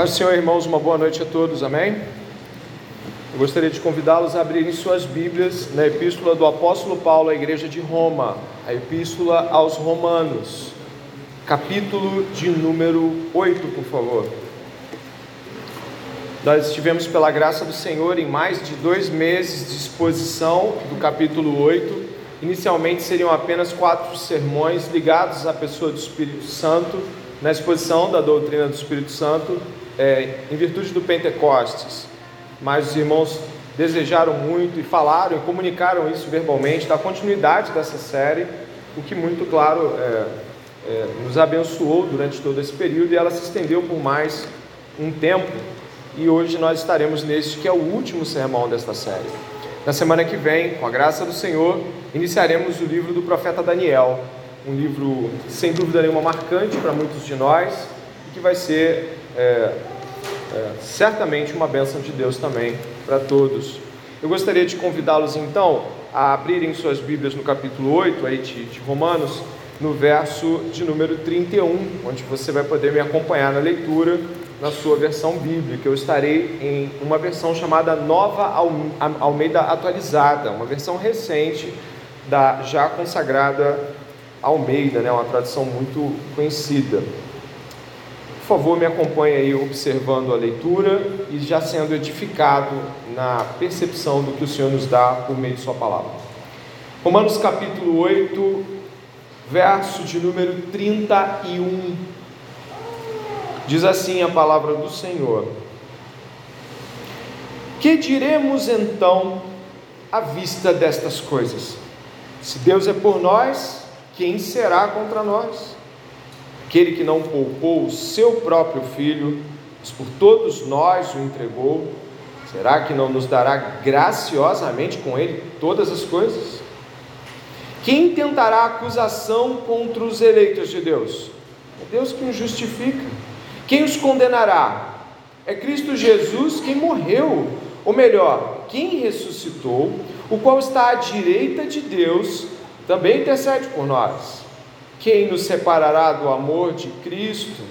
Paz Senhor, irmãos, uma boa noite a todos, amém? Eu gostaria de convidá-los a abrirem suas Bíblias na Epístola do Apóstolo Paulo à Igreja de Roma, a Epístola aos Romanos, capítulo de número 8, por favor. Nós estivemos, pela graça do Senhor, em mais de dois meses de exposição do capítulo 8. Inicialmente seriam apenas quatro sermões ligados à pessoa do Espírito Santo, na exposição da doutrina do Espírito Santo é, em virtude do Pentecostes, mas os irmãos desejaram muito e falaram e comunicaram isso verbalmente, da continuidade dessa série, o que muito claro é, é, nos abençoou durante todo esse período e ela se estendeu por mais um tempo. E hoje nós estaremos neste que é o último sermão desta série. Na semana que vem, com a graça do Senhor, iniciaremos o livro do profeta Daniel, um livro sem dúvida nenhuma marcante para muitos de nós que vai ser é, é, certamente uma bênção de Deus também para todos. Eu gostaria de convidá-los então a abrirem suas Bíblias no capítulo 8 aí de, de Romanos, no verso de número 31, onde você vai poder me acompanhar na leitura na sua versão bíblica. Eu estarei em uma versão chamada Nova Almeida Atualizada, uma versão recente da já consagrada Almeida, né, uma tradução muito conhecida favor, me acompanhe aí observando a leitura e já sendo edificado na percepção do que o Senhor nos dá por meio de Sua palavra. Romanos capítulo 8, verso de número 31. Diz assim a palavra do Senhor: Que diremos então à vista destas coisas? Se Deus é por nós, quem será contra nós? Aquele que não poupou o seu próprio filho, mas por todos nós o entregou, será que não nos dará graciosamente com ele todas as coisas? Quem tentará acusação contra os eleitos de Deus? É Deus quem os justifica. Quem os condenará? É Cristo Jesus quem morreu, ou melhor, quem ressuscitou, o qual está à direita de Deus, também intercede por nós. Quem nos separará do amor de Cristo?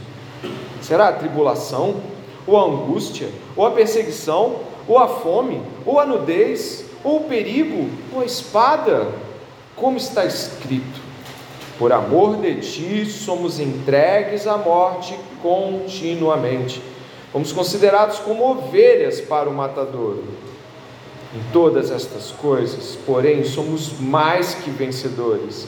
Será a tribulação, ou a angústia, ou a perseguição, ou a fome, ou a nudez, ou o perigo, ou a espada? Como está escrito: Por amor de ti somos entregues à morte continuamente. Fomos considerados como ovelhas para o matador. Em todas estas coisas, porém, somos mais que vencedores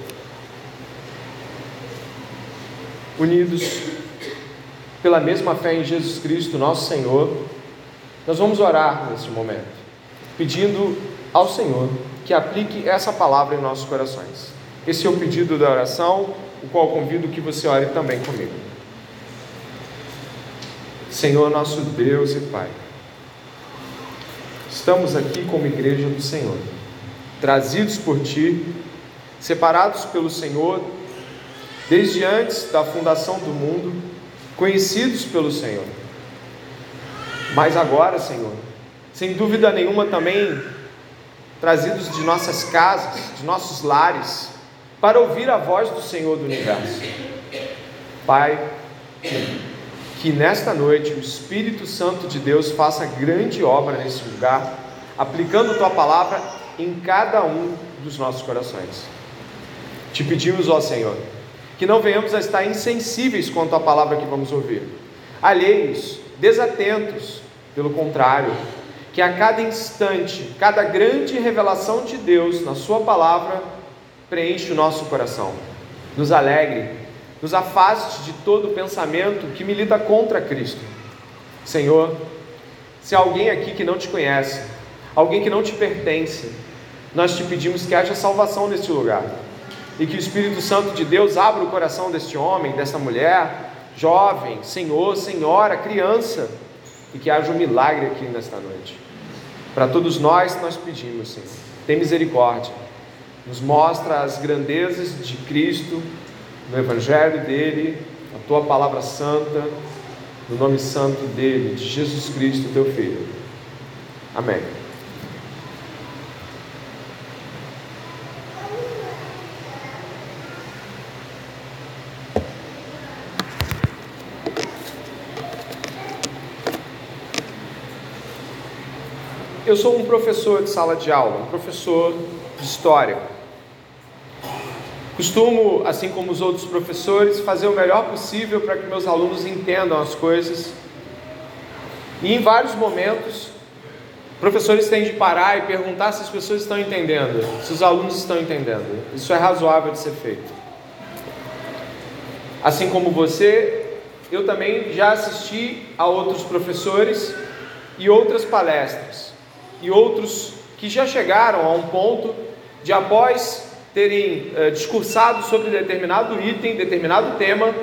Unidos pela mesma fé em Jesus Cristo, nosso Senhor, nós vamos orar neste momento, pedindo ao Senhor que aplique essa palavra em nossos corações. Esse é o pedido da oração, o qual convido que você ore também comigo. Senhor, nosso Deus e Pai, estamos aqui como igreja do Senhor, trazidos por Ti, separados pelo Senhor desde antes da fundação do mundo, conhecidos pelo Senhor. Mas agora, Senhor, sem dúvida nenhuma também trazidos de nossas casas, de nossos lares, para ouvir a voz do Senhor do universo. Pai, que nesta noite o Espírito Santo de Deus faça grande obra nesse lugar, aplicando tua palavra em cada um dos nossos corações. Te pedimos, ó Senhor, que não venhamos a estar insensíveis quanto à palavra que vamos ouvir, alheios, desatentos, pelo contrário, que a cada instante, cada grande revelação de Deus na Sua palavra preenche o nosso coração, nos alegre, nos afaste de todo pensamento que milita contra Cristo. Senhor, se há alguém aqui que não te conhece, alguém que não te pertence, nós te pedimos que haja salvação neste lugar e que o Espírito Santo de Deus abra o coração deste homem, desta mulher, jovem, senhor, senhora, criança, e que haja um milagre aqui nesta noite. Para todos nós, nós pedimos, Senhor, tem misericórdia, nos mostra as grandezas de Cristo, no Evangelho dele, a tua palavra santa, no nome santo dele, de Jesus Cristo, teu Filho. Amém. Eu sou um professor de sala de aula, um professor de história. Costumo, assim como os outros professores, fazer o melhor possível para que meus alunos entendam as coisas. E em vários momentos, professores têm de parar e perguntar se as pessoas estão entendendo, se os alunos estão entendendo. Isso é razoável de ser feito. Assim como você, eu também já assisti a outros professores e outras palestras e outros que já chegaram a um ponto de, após terem uh, discursado sobre determinado item, determinado tema,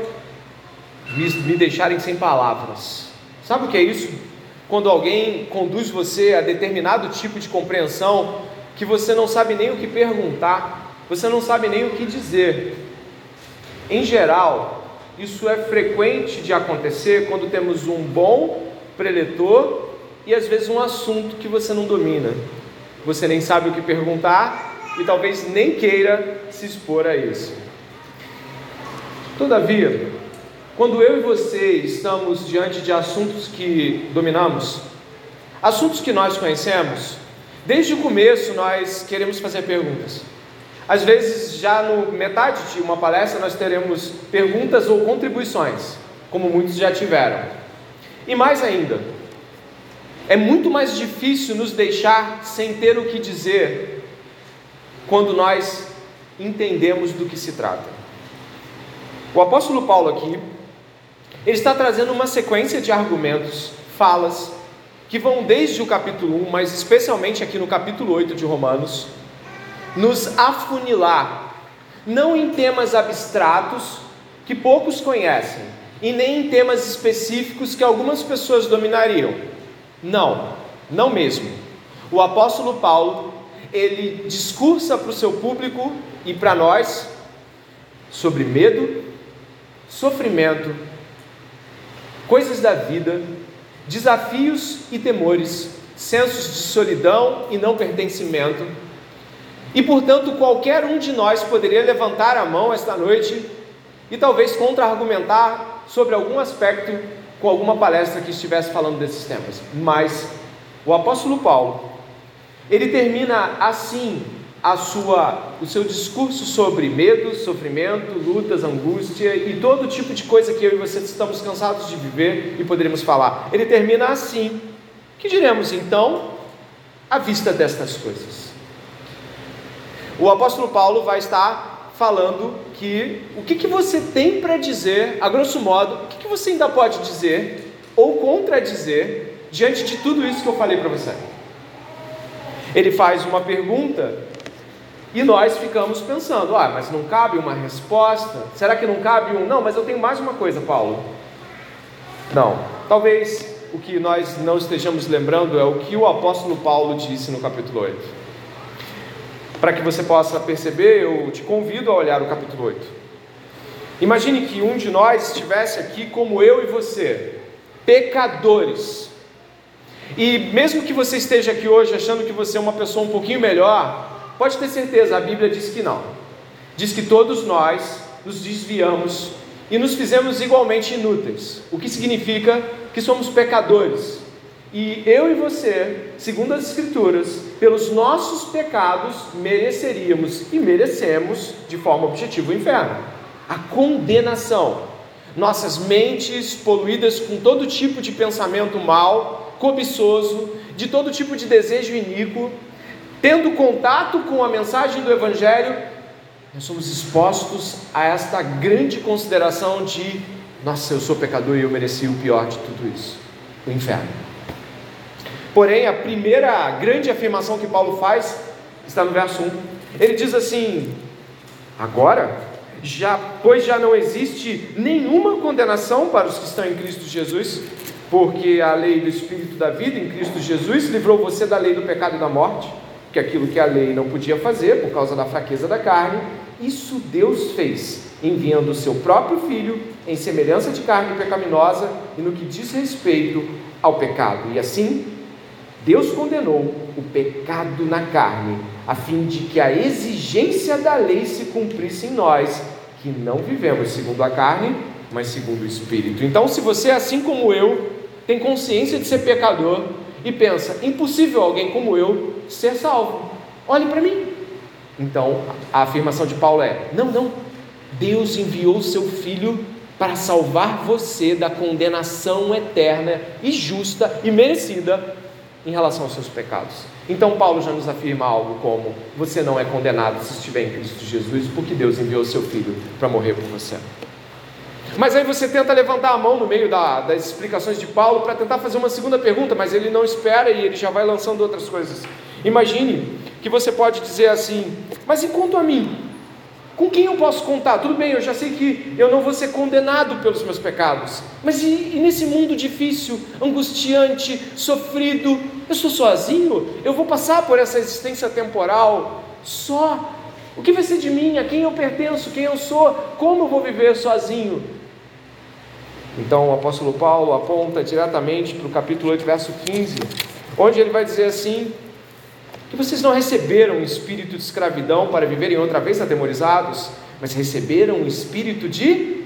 me, me deixarem sem palavras. Sabe o que é isso? Quando alguém conduz você a determinado tipo de compreensão que você não sabe nem o que perguntar, você não sabe nem o que dizer. Em geral, isso é frequente de acontecer quando temos um bom preletor e às vezes um assunto que você não domina. Você nem sabe o que perguntar e talvez nem queira se expor a isso. Todavia, quando eu e você estamos diante de assuntos que dominamos, assuntos que nós conhecemos, desde o começo nós queremos fazer perguntas. Às vezes, já no metade de uma palestra, nós teremos perguntas ou contribuições, como muitos já tiveram. E mais ainda, é muito mais difícil nos deixar sem ter o que dizer quando nós entendemos do que se trata. O apóstolo Paulo aqui, ele está trazendo uma sequência de argumentos, falas, que vão desde o capítulo 1, mas especialmente aqui no capítulo 8 de Romanos, nos afunilar, não em temas abstratos que poucos conhecem, e nem em temas específicos que algumas pessoas dominariam não, não mesmo. O apóstolo Paulo, ele discursa para o seu público e para nós sobre medo, sofrimento, coisas da vida, desafios e temores, sensos de solidão e não pertencimento. E portanto, qualquer um de nós poderia levantar a mão esta noite e talvez contra-argumentar sobre algum aspecto com alguma palestra que estivesse falando desses temas. Mas o apóstolo Paulo, ele termina assim a sua, o seu discurso sobre medo, sofrimento, lutas, angústia e todo tipo de coisa que eu e você estamos cansados de viver e poderíamos falar. Ele termina assim. Que diremos então à vista destas coisas? O apóstolo Paulo vai estar falando que o que, que você tem para dizer, a grosso modo, o que, que você ainda pode dizer ou contradizer diante de tudo isso que eu falei para você. Ele faz uma pergunta e nós ficamos pensando: ah, mas não cabe uma resposta? Será que não cabe um? Não, mas eu tenho mais uma coisa, Paulo. Não, talvez o que nós não estejamos lembrando é o que o apóstolo Paulo disse no capítulo 8. Para que você possa perceber, eu te convido a olhar o capítulo 8. Imagine que um de nós estivesse aqui como eu e você, pecadores. E mesmo que você esteja aqui hoje achando que você é uma pessoa um pouquinho melhor, pode ter certeza, a Bíblia diz que não. Diz que todos nós nos desviamos e nos fizemos igualmente inúteis, o que significa que somos pecadores. E eu e você, segundo as Escrituras, pelos nossos pecados, mereceríamos e merecemos, de forma objetiva, o inferno a condenação. Nossas mentes poluídas com todo tipo de pensamento mal, cobiçoso, de todo tipo de desejo iníquo, tendo contato com a mensagem do Evangelho, nós somos expostos a esta grande consideração de: nossa, eu sou pecador e eu mereci o pior de tudo isso o inferno. Porém, a primeira grande afirmação que Paulo faz está no verso 1. Ele diz assim: Agora, já, pois já não existe nenhuma condenação para os que estão em Cristo Jesus, Porque a lei do Espírito da vida em Cristo Jesus livrou você da lei do pecado e da morte, que aquilo que a lei não podia fazer por causa da fraqueza da carne, isso Deus fez, enviando o seu próprio Filho em semelhança de carne pecaminosa e no que diz respeito ao pecado. E assim, Deus condenou o pecado na carne, a fim de que a exigência da lei se cumprisse em nós, que não vivemos segundo a carne, mas segundo o Espírito. Então, se você, assim como eu, tem consciência de ser pecador e pensa, impossível alguém como eu ser salvo, olhe para mim. Então, a afirmação de Paulo é: não, não, Deus enviou seu filho para salvar você da condenação eterna e justa e merecida em relação aos seus pecados. Então, Paulo já nos afirma algo como: você não é condenado se estiver em Cristo Jesus, porque Deus enviou seu filho para morrer por você. Mas aí você tenta levantar a mão no meio da, das explicações de Paulo para tentar fazer uma segunda pergunta, mas ele não espera e ele já vai lançando outras coisas. Imagine que você pode dizer assim: mas enquanto a mim, com quem eu posso contar? Tudo bem, eu já sei que eu não vou ser condenado pelos meus pecados, mas e, e nesse mundo difícil, angustiante, sofrido, eu estou sozinho? Eu vou passar por essa existência temporal só? O que vai ser de mim? A quem eu pertenço? Quem eu sou? Como eu vou viver sozinho? Então o apóstolo Paulo aponta diretamente para o capítulo 8, verso 15, onde ele vai dizer assim: que vocês não receberam um espírito de escravidão para viverem outra vez atemorizados, mas receberam um espírito de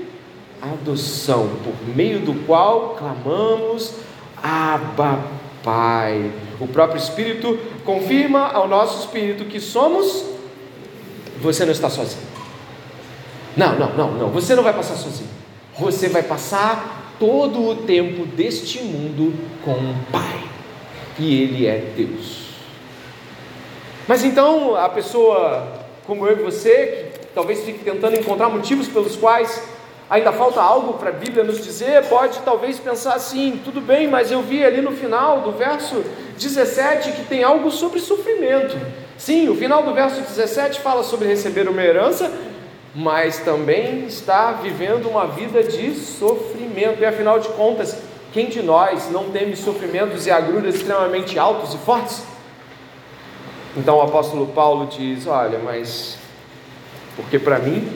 adoção, por meio do qual clamamos Abba Pai. O próprio Espírito confirma ao nosso espírito que somos. Você não está sozinho. Não, não, não, não. Você não vai passar sozinho. Você vai passar todo o tempo deste mundo com um Pai. E Ele é Deus. Mas então a pessoa como eu e você, que talvez fique tentando encontrar motivos pelos quais ainda falta algo para a Bíblia nos dizer, pode talvez pensar assim: tudo bem, mas eu vi ali no final do verso 17 que tem algo sobre sofrimento. Sim, o final do verso 17 fala sobre receber uma herança, mas também está vivendo uma vida de sofrimento. E afinal de contas, quem de nós não teme sofrimentos e agruras extremamente altos e fortes? Então o apóstolo Paulo diz: Olha, mas porque para mim,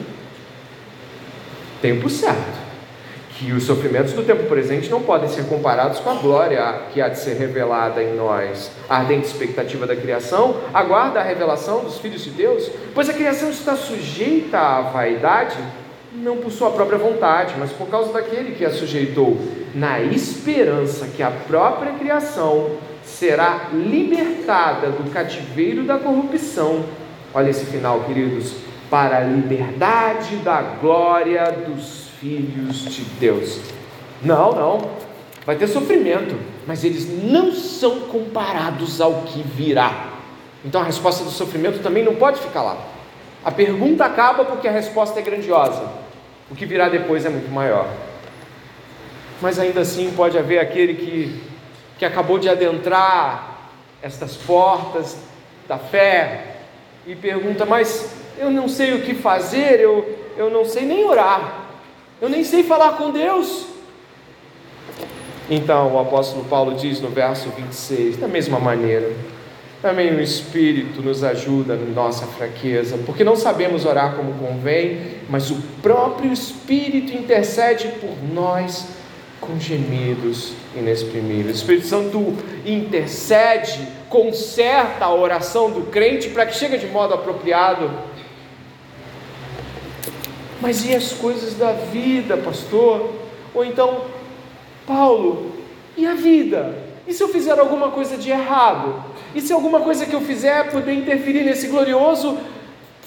tempo certo, que os sofrimentos do tempo presente não podem ser comparados com a glória que há de ser revelada em nós. A ardente expectativa da criação aguarda a revelação dos filhos de Deus, pois a criação está sujeita à vaidade, não por sua própria vontade, mas por causa daquele que a sujeitou, na esperança que a própria criação será libertada do cativeiro da corrupção. Olha esse final, queridos, para a liberdade da glória dos filhos de Deus. Não, não, vai ter sofrimento, mas eles não são comparados ao que virá. Então a resposta do sofrimento também não pode ficar lá. A pergunta acaba porque a resposta é grandiosa. O que virá depois é muito maior. Mas ainda assim pode haver aquele que que acabou de adentrar estas portas da fé e pergunta: Mas eu não sei o que fazer, eu, eu não sei nem orar, eu nem sei falar com Deus. Então o apóstolo Paulo diz no verso 26, da mesma maneira, também o Espírito nos ajuda na nossa fraqueza, porque não sabemos orar como convém, mas o próprio Espírito intercede por nós com gemidos inexprimíveis. O Espírito Santo intercede, conserta a oração do crente para que chegue de modo apropriado. Mas e as coisas da vida, pastor? Ou então, Paulo, e a vida? E se eu fizer alguma coisa de errado? E se alguma coisa que eu fizer puder interferir nesse glorioso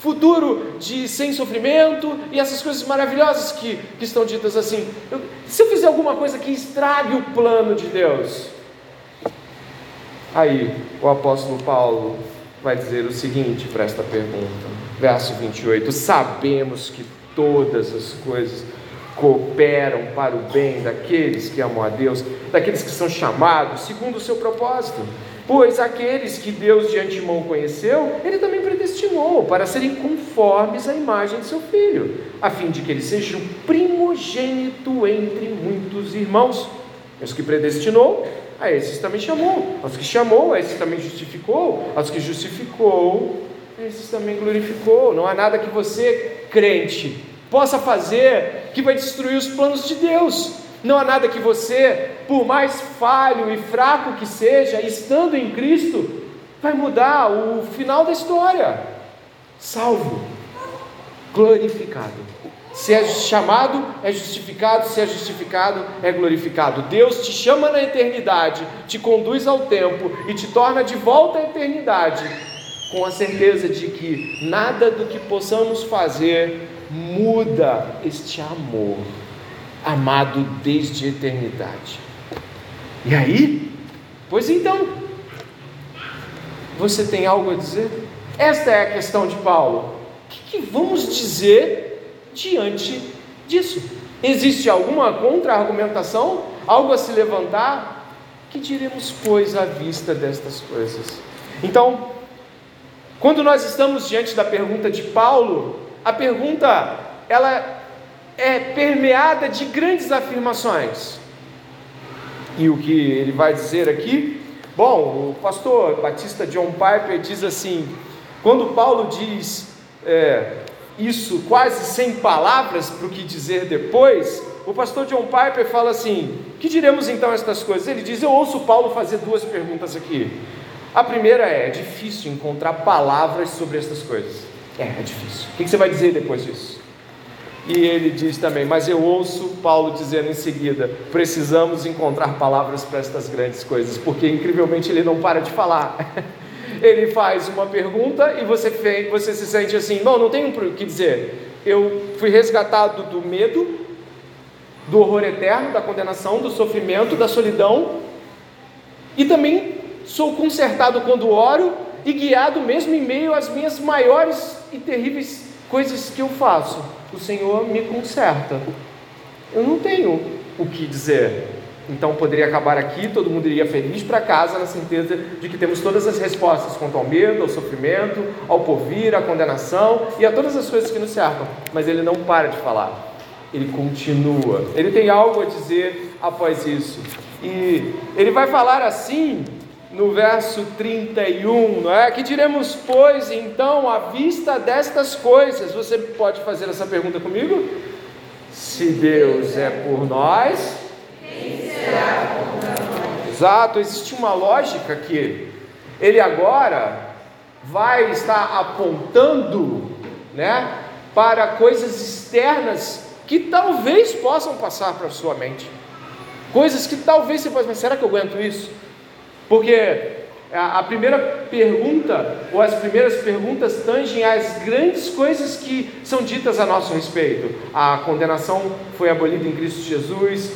futuro de sem sofrimento e essas coisas maravilhosas que, que estão ditas assim. Eu, se eu fizer alguma coisa que estrague o plano de Deus, aí o apóstolo Paulo vai dizer o seguinte para esta pergunta, verso 28: Sabemos que todas as coisas cooperam para o bem daqueles que amam a Deus, daqueles que são chamados segundo o seu propósito. Pois aqueles que Deus de antemão conheceu, Ele também predestinou para serem conformes à imagem de seu Filho, a fim de que ele seja o primogênito entre muitos irmãos. Os que predestinou, a esses também chamou. Aos que chamou, a esses também justificou. Aos que justificou, a esses também glorificou. Não há nada que você, crente, possa fazer que vai destruir os planos de Deus. Não há nada que você, por mais falho e fraco que seja, estando em Cristo, vai mudar o final da história. Salvo, glorificado. Se é chamado, é justificado, se é justificado, é glorificado. Deus te chama na eternidade, te conduz ao tempo e te torna de volta à eternidade, com a certeza de que nada do que possamos fazer muda este amor, amado desde a eternidade. E aí? Pois então, você tem algo a dizer? Esta é a questão de Paulo. O que, que vamos dizer diante disso. Existe alguma contra-argumentação? Algo a se levantar? Que diremos, pois, à vista destas coisas? Então, quando nós estamos diante da pergunta de Paulo, a pergunta ela é permeada de grandes afirmações. E o que ele vai dizer aqui? Bom, o pastor Batista John Piper diz assim: quando Paulo diz é, isso quase sem palavras para o que dizer depois, o pastor John Piper fala assim: que diremos então estas coisas? Ele diz: Eu ouço Paulo fazer duas perguntas aqui. A primeira é: é difícil encontrar palavras sobre estas coisas. É, é difícil. O que você vai dizer depois disso? E ele diz também: Mas eu ouço Paulo dizendo em seguida: precisamos encontrar palavras para estas grandes coisas, porque incrivelmente ele não para de falar. ele faz uma pergunta e você, você se sente assim: não, não tenho o que dizer. Eu fui resgatado do medo, do horror eterno, da condenação, do sofrimento, da solidão, e também sou consertado quando oro e guiado mesmo em meio às minhas maiores e terríveis coisas que eu faço. O Senhor me conserta. Eu não tenho o que dizer. Então poderia acabar aqui, todo mundo iria feliz para casa, na certeza de que temos todas as respostas quanto ao medo, ao sofrimento, ao porvir, à condenação e a todas as coisas que nos cercam. Mas ele não para de falar, ele continua, ele tem algo a dizer após isso. E ele vai falar assim no verso 31, não é? Que diremos, pois, então, à vista destas coisas? Você pode fazer essa pergunta comigo? Se Deus é por nós, Exato, existe uma lógica que ele agora vai estar apontando, né, para coisas externas que talvez possam passar para a sua mente. Coisas que talvez você possa, mas será que eu aguento isso? Porque a primeira pergunta, ou as primeiras perguntas, tangem as grandes coisas que são ditas a nosso respeito. A condenação foi abolida em Cristo Jesus,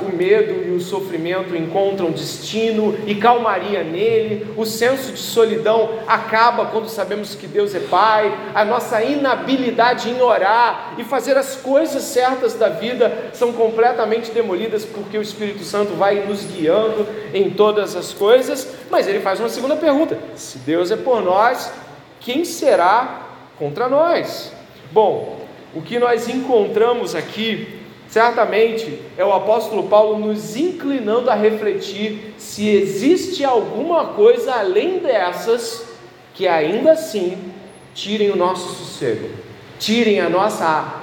o medo e o sofrimento encontram destino e calmaria nele, o senso de solidão acaba quando sabemos que Deus é Pai, a nossa inabilidade em orar e fazer as coisas certas da vida são completamente demolidas porque o Espírito Santo vai nos guiando em todas as coisas, mas ele faz uma segunda pergunta: se Deus é por nós, quem será contra nós? Bom, o que nós encontramos aqui, certamente, é o apóstolo Paulo nos inclinando a refletir se existe alguma coisa além dessas que ainda assim tirem o nosso sossego, tirem a nossa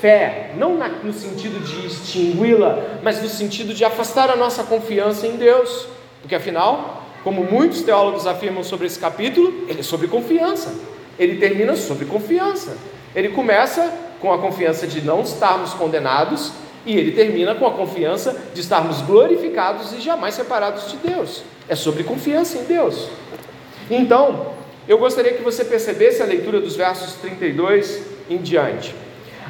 fé, não no sentido de extingui-la, mas no sentido de afastar a nossa confiança em Deus, porque afinal, como muitos teólogos afirmam sobre esse capítulo, ele é sobre confiança. Ele termina sobre confiança. Ele começa com a confiança de não estarmos condenados e ele termina com a confiança de estarmos glorificados e jamais separados de Deus. É sobre confiança em Deus. Então, eu gostaria que você percebesse a leitura dos versos 32 em diante.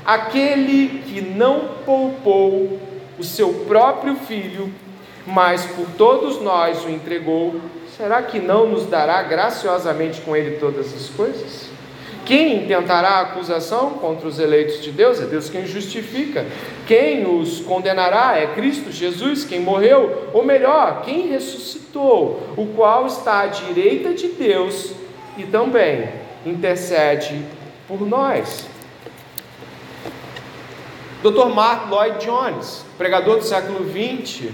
Aquele que não poupou o seu próprio filho, mas por todos nós o entregou, será que não nos dará graciosamente com ele todas as coisas? Quem tentará acusação contra os eleitos de Deus? É Deus quem justifica. Quem os condenará? É Cristo Jesus, quem morreu, ou melhor, quem ressuscitou, o qual está à direita de Deus e também intercede por nós. Dr. Mark Lloyd Jones, pregador do século XX,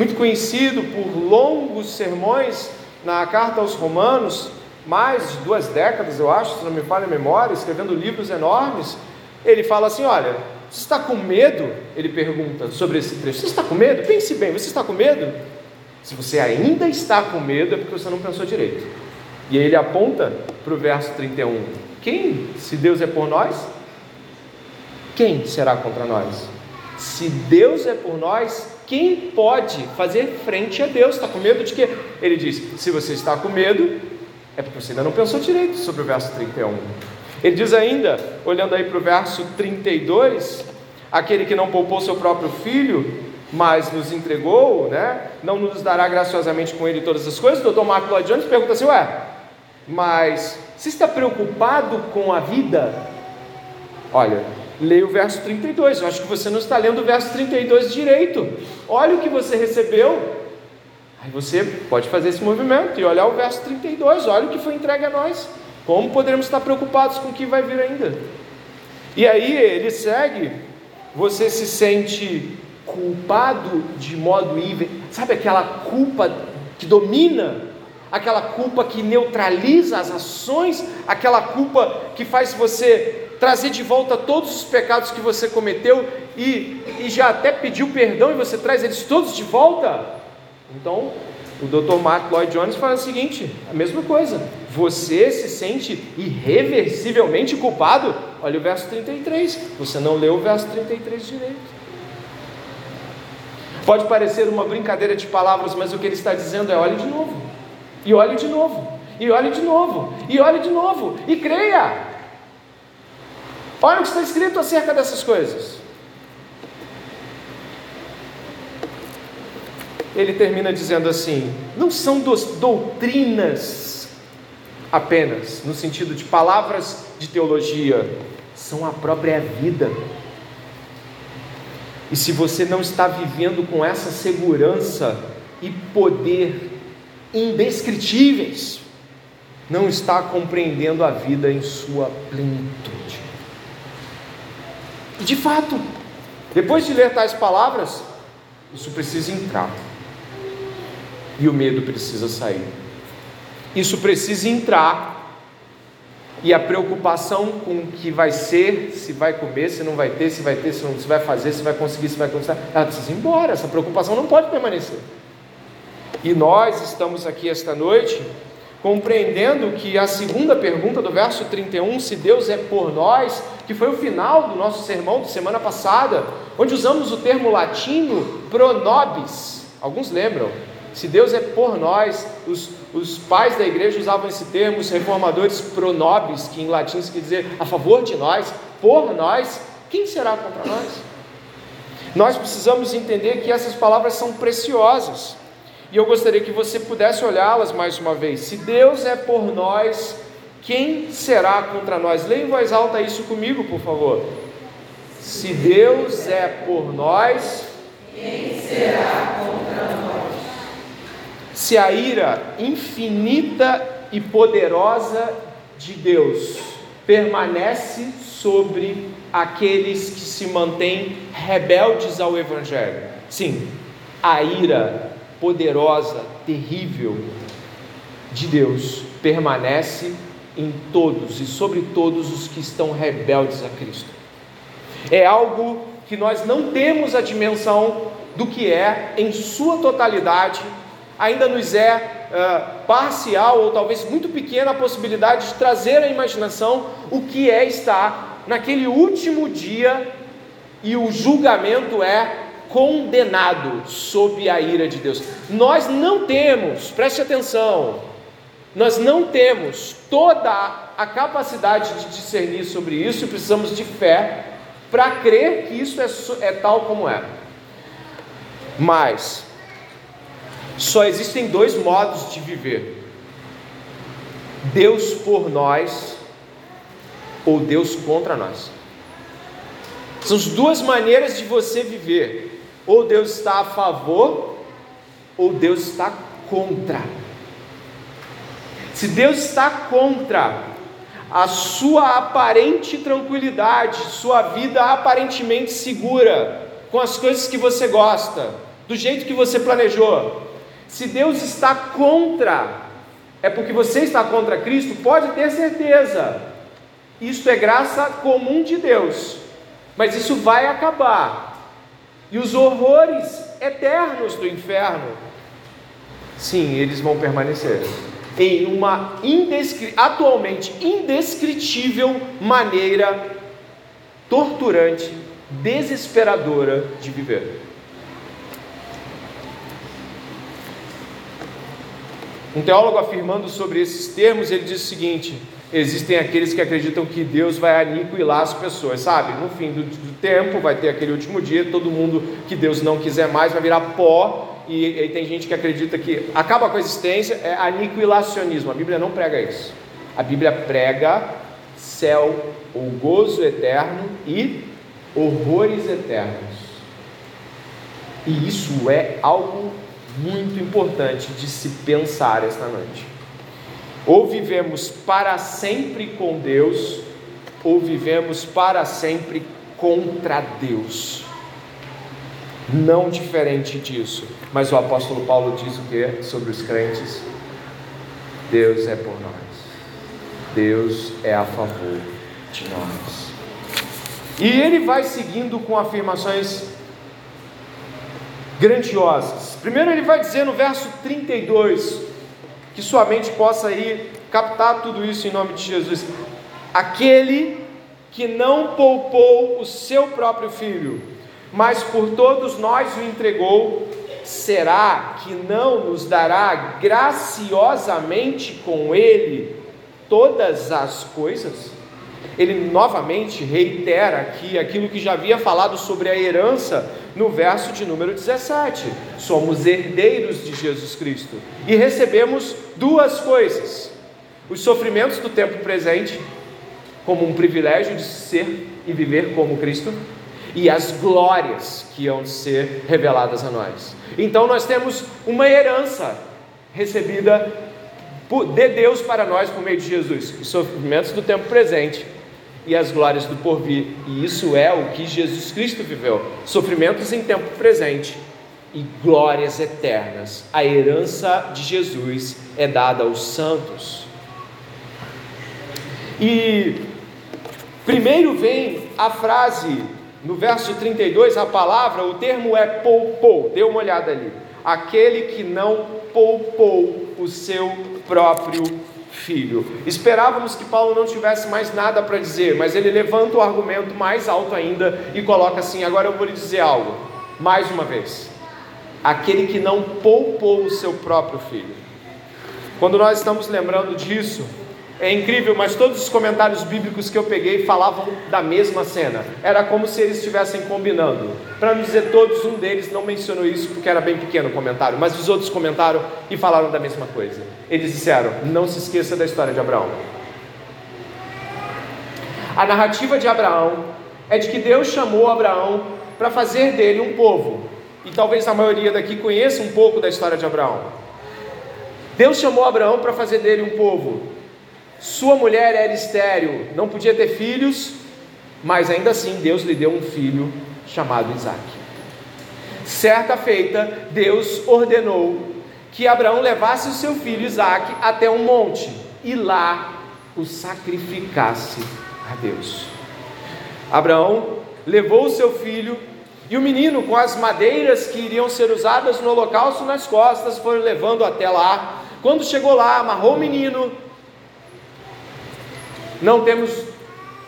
muito conhecido por longos sermões na carta aos Romanos, mais de duas décadas, eu acho, se não me falha a memória, escrevendo livros enormes. Ele fala assim: Olha, você está com medo? Ele pergunta sobre esse trecho. Você está com medo? Pense bem, você está com medo? Se você ainda está com medo, é porque você não pensou direito. E aí ele aponta para o verso 31. Quem, se Deus é por nós, quem será contra nós? Se Deus é por nós, quem pode fazer frente a Deus? Está com medo de quê? Ele diz: se você está com medo, é porque você ainda não pensou direito sobre o verso 31. Ele diz ainda, olhando aí para o verso 32, aquele que não poupou seu próprio filho, mas nos entregou, né? não nos dará graciosamente com ele todas as coisas. O Dr. Marco Lloyd Jones pergunta assim: ué, mas você está preocupado com a vida? Olha, leia o verso 32. Eu acho que você não está lendo o verso 32 direito. Olha o que você recebeu. Aí você pode fazer esse movimento e olhar o verso 32. Olha o que foi entregue a nós. Como poderemos estar preocupados com o que vai vir ainda? E aí ele segue. Você se sente culpado de modo ível. Sabe aquela culpa que domina aquela culpa que neutraliza as ações, aquela culpa que faz você trazer de volta todos os pecados que você cometeu e, e já até pediu perdão e você traz eles todos de volta. Então, o Dr. Mark Lloyd Jones fala o seguinte: a mesma coisa. Você se sente irreversivelmente culpado? Olha o verso 33. Você não leu o verso 33 direito. Pode parecer uma brincadeira de palavras, mas o que ele está dizendo é: olhe de novo. E olhe de novo, e olhe de novo, e olhe de novo, e creia. Olha o que está escrito acerca dessas coisas. Ele termina dizendo assim: não são doutrinas apenas, no sentido de palavras de teologia, são a própria vida. E se você não está vivendo com essa segurança e poder indescritíveis, não está compreendendo a vida em sua plenitude. E de fato, depois de ler tais palavras, isso precisa entrar. E o medo precisa sair. Isso precisa entrar. E a preocupação com o que vai ser, se vai comer, se não vai ter, se vai ter, se não se vai fazer, se vai conseguir, se vai conseguir, ela precisa ir embora. Essa preocupação não pode permanecer. E nós estamos aqui esta noite compreendendo que a segunda pergunta do verso 31, se Deus é por nós, que foi o final do nosso sermão de semana passada, onde usamos o termo latino pronobis. Alguns lembram? Se Deus é por nós, os, os pais da igreja usavam esse termo, os reformadores pronobis, que em latim quer dizer a favor de nós, por nós, quem será contra nós? Nós precisamos entender que essas palavras são preciosas. E eu gostaria que você pudesse olhá-las mais uma vez. Se Deus é por nós, quem será contra nós? Leia em voz alta isso comigo, por favor. Se Deus é por nós, quem será contra nós? Se a ira infinita e poderosa de Deus permanece sobre aqueles que se mantêm rebeldes ao Evangelho. Sim, a ira poderosa, terrível de Deus permanece em todos e sobre todos os que estão rebeldes a Cristo. É algo que nós não temos a dimensão do que é em sua totalidade, ainda nos é uh, parcial ou talvez muito pequena a possibilidade de trazer à imaginação o que é estar naquele último dia e o julgamento é condenado sob a ira de Deus. Nós não temos, preste atenção, nós não temos toda a capacidade de discernir sobre isso precisamos de fé para crer que isso é, é tal como é. Mas, só existem dois modos de viver: Deus por nós ou Deus contra nós. São as duas maneiras de você viver. Ou Deus está a favor, ou Deus está contra. Se Deus está contra a sua aparente tranquilidade, sua vida aparentemente segura, com as coisas que você gosta, do jeito que você planejou. Se Deus está contra, é porque você está contra Cristo, pode ter certeza. Isto é graça comum de Deus, mas isso vai acabar. E os horrores eternos do inferno, sim, eles vão permanecer em uma indescri atualmente indescritível maneira torturante, desesperadora de viver. Um teólogo afirmando sobre esses termos, ele diz o seguinte: existem aqueles que acreditam que Deus vai aniquilar as pessoas, sabe? No fim do, do, tempo, vai ter aquele último dia, todo mundo que Deus não quiser mais vai virar pó, e aí tem gente que acredita que acaba com a existência, é aniquilacionismo. A Bíblia não prega isso. A Bíblia prega céu, o gozo eterno e horrores eternos. E isso é algo muito importante de se pensar esta noite. Ou vivemos para sempre com Deus, ou vivemos para sempre contra Deus. Não diferente disso. Mas o apóstolo Paulo diz o que sobre os crentes? Deus é por nós. Deus é a favor de nós. E ele vai seguindo com afirmações grandiosas. Primeiro, ele vai dizer no verso 32, que sua mente possa ir captar tudo isso em nome de Jesus. Aquele que não poupou o seu próprio filho, mas por todos nós o entregou, será que não nos dará graciosamente com ele todas as coisas? Ele novamente reitera aqui aquilo que já havia falado sobre a herança no verso de número 17. Somos herdeiros de Jesus Cristo e recebemos duas coisas: os sofrimentos do tempo presente, como um privilégio de ser e viver como Cristo, e as glórias que iam ser reveladas a nós. Então nós temos uma herança recebida de Deus para nós por meio de Jesus, os sofrimentos do tempo presente e as glórias do porvir. E isso é o que Jesus Cristo viveu: sofrimentos em tempo presente e glórias eternas. A herança de Jesus é dada aos santos. E primeiro vem a frase no verso 32, a palavra, o termo é poupou. Dê uma olhada ali. Aquele que não poupou o seu próprio filho. Esperávamos que Paulo não tivesse mais nada para dizer, mas ele levanta o argumento mais alto ainda e coloca assim: agora eu vou lhe dizer algo, mais uma vez. Aquele que não poupou o seu próprio filho. Quando nós estamos lembrando disso, é incrível, mas todos os comentários bíblicos que eu peguei falavam da mesma cena. Era como se eles estivessem combinando. Para não dizer todos, um deles não mencionou isso porque era bem pequeno o comentário, mas os outros comentaram e falaram da mesma coisa. Eles disseram: não se esqueça da história de Abraão. A narrativa de Abraão é de que Deus chamou Abraão para fazer dele um povo. E talvez a maioria daqui conheça um pouco da história de Abraão. Deus chamou Abraão para fazer dele um povo. Sua mulher era estéril, não podia ter filhos, mas ainda assim Deus lhe deu um filho chamado Isaac. Certa feita, Deus ordenou que Abraão levasse o seu filho Isaac até um monte e lá o sacrificasse a Deus. Abraão levou o seu filho e o menino, com as madeiras que iriam ser usadas no holocausto nas costas, foram levando até lá. Quando chegou lá, amarrou o menino, não temos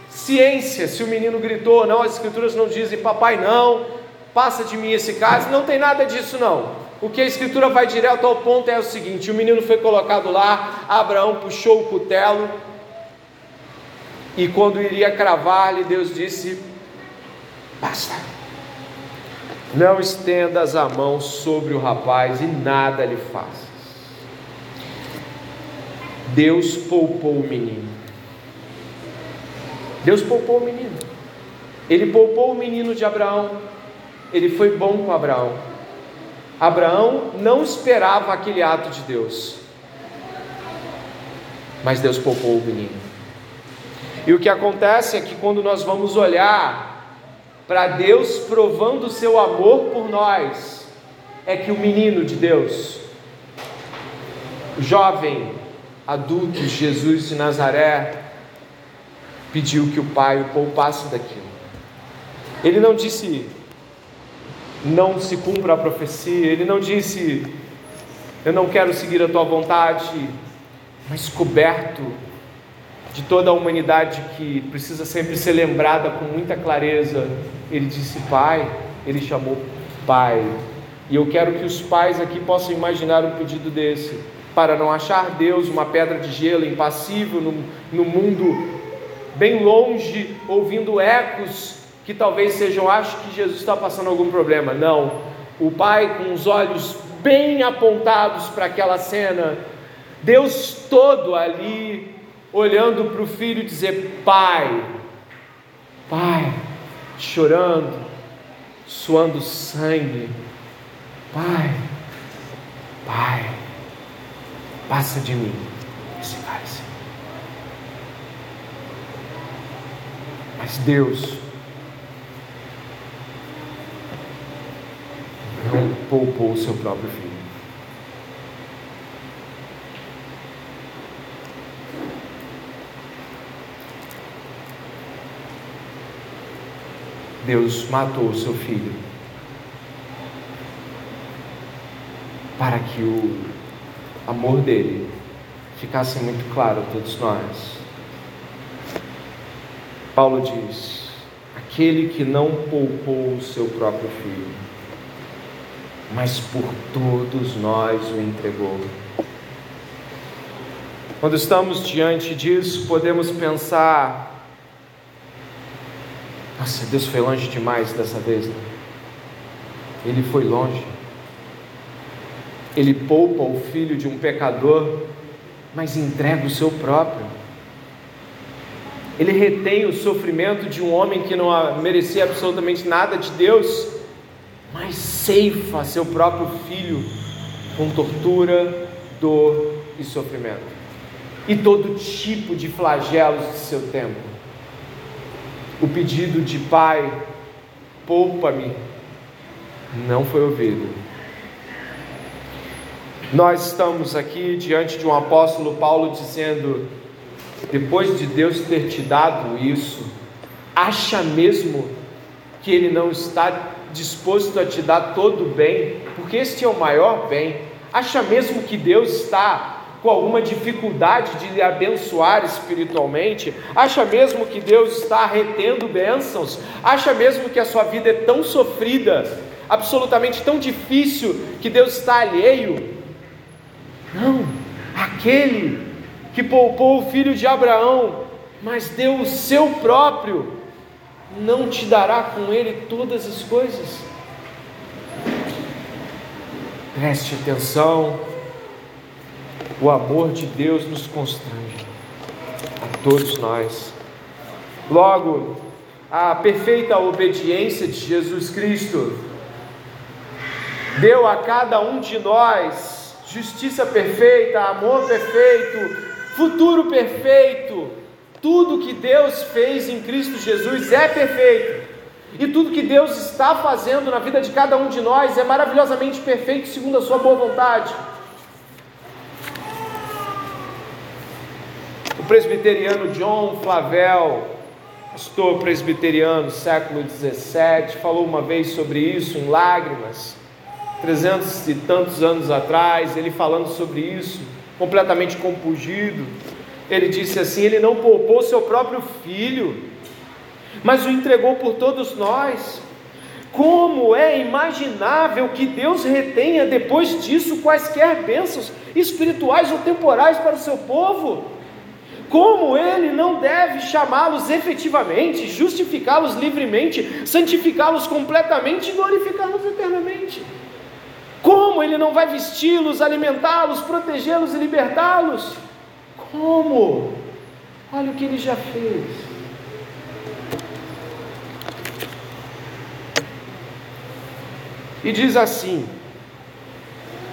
ciência se o menino gritou ou não, as escrituras não dizem, papai, não, passa de mim esse caso, não tem nada disso não. O que a escritura vai direto ao ponto é o seguinte: o menino foi colocado lá, Abraão puxou o cutelo, e quando iria cravar-lhe, Deus disse: basta, não estendas a mão sobre o rapaz e nada lhe faças. Deus poupou o menino. Deus poupou o menino. Ele poupou o menino de Abraão. Ele foi bom com Abraão. Abraão não esperava aquele ato de Deus. Mas Deus poupou o menino. E o que acontece é que quando nós vamos olhar para Deus provando o seu amor por nós, é que o menino de Deus, jovem adulto Jesus de Nazaré, pediu que o pai o poupasse daquilo. Ele não disse, não se cumpra a profecia, ele não disse, eu não quero seguir a tua vontade, mas coberto de toda a humanidade que precisa sempre ser lembrada com muita clareza, ele disse Pai, ele chamou Pai. E eu quero que os pais aqui possam imaginar um pedido desse, para não achar Deus uma pedra de gelo impassível no, no mundo bem longe, ouvindo ecos que talvez sejam, acho que Jesus está passando algum problema. Não, o pai com os olhos bem apontados para aquela cena, Deus todo ali, olhando para o filho dizer: Pai, Pai, chorando, suando sangue, Pai, Pai, passa de mim esse cálice. Mas Deus não poupou o seu próprio filho. Deus matou o seu filho para que o amor dele ficasse muito claro a todos nós. Paulo diz: aquele que não poupou o seu próprio filho, mas por todos nós o entregou. Quando estamos diante disso, podemos pensar: nossa, Deus foi longe demais dessa vez. Né? Ele foi longe. Ele poupa o filho de um pecador, mas entrega o seu próprio. Ele retém o sofrimento de um homem que não merecia absolutamente nada de Deus, mas ceifa seu próprio filho com tortura, dor e sofrimento. E todo tipo de flagelos de seu tempo o pedido de Pai, poupa-me, não foi ouvido. Nós estamos aqui diante de um apóstolo Paulo dizendo: depois de Deus ter te dado isso, acha mesmo que Ele não está disposto a te dar todo o bem, porque este é o maior bem. Acha mesmo que Deus está com alguma dificuldade de lhe abençoar espiritualmente? Acha mesmo que Deus está retendo bênçãos? Acha mesmo que a sua vida é tão sofrida, absolutamente tão difícil, que Deus está alheio? Não, aquele que poupou o filho de Abraão, mas deu o seu próprio, não te dará com ele todas as coisas? Preste atenção, o amor de Deus nos constrange, a todos nós. Logo, a perfeita obediência de Jesus Cristo deu a cada um de nós justiça perfeita, amor perfeito, futuro perfeito. Tudo que Deus fez em Cristo Jesus é perfeito. E tudo que Deus está fazendo na vida de cada um de nós é maravilhosamente perfeito segundo a sua boa vontade. O presbiteriano John Flavel, pastor presbiteriano século 17, falou uma vez sobre isso em Lágrimas, trezentos e tantos anos atrás, ele falando sobre isso, completamente compungido. Ele disse assim: Ele não poupou seu próprio filho, mas o entregou por todos nós. Como é imaginável que Deus retenha depois disso quaisquer bênçãos espirituais ou temporais para o seu povo? como ele não deve chamá-los efetivamente, justificá-los livremente, santificá-los completamente e glorificá-los eternamente? Como ele não vai vesti-los, alimentá-los, protegê-los e libertá-los? Como? Olha o que ele já fez. E diz assim: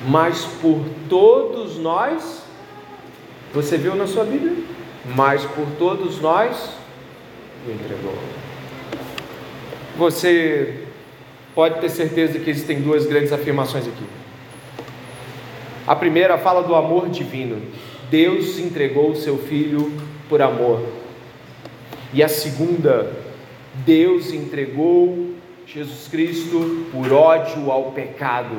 Mas por todos nós, você viu na sua Bíblia? mas por todos nós o entregou. Você pode ter certeza que existem duas grandes afirmações aqui. A primeira fala do amor divino. Deus entregou o seu filho por amor. E a segunda, Deus entregou Jesus Cristo por ódio ao pecado.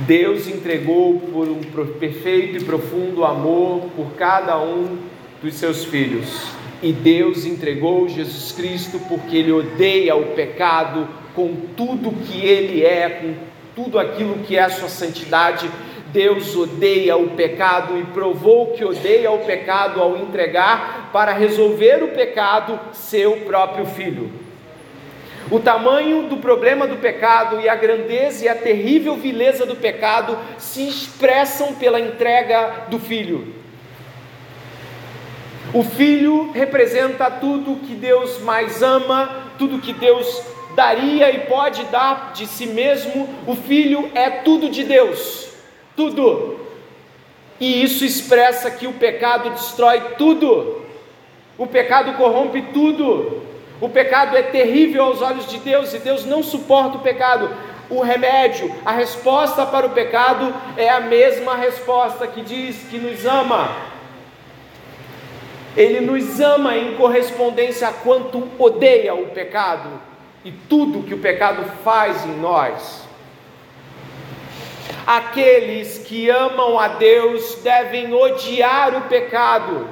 Deus entregou por um perfeito e profundo amor por cada um dos seus filhos. E Deus entregou Jesus Cristo porque Ele odeia o pecado com tudo que Ele é, com tudo aquilo que é a sua santidade. Deus odeia o pecado e provou que odeia o pecado ao entregar para resolver o pecado seu próprio filho. O tamanho do problema do pecado e a grandeza e a terrível vileza do pecado se expressam pela entrega do filho. O filho representa tudo que Deus mais ama, tudo que Deus daria e pode dar de si mesmo. O filho é tudo de Deus, tudo. E isso expressa que o pecado destrói tudo. O pecado corrompe tudo. O pecado é terrível aos olhos de Deus e Deus não suporta o pecado. O remédio, a resposta para o pecado é a mesma resposta que diz que nos ama. Ele nos ama em correspondência a quanto odeia o pecado e tudo que o pecado faz em nós. Aqueles que amam a Deus devem odiar o pecado.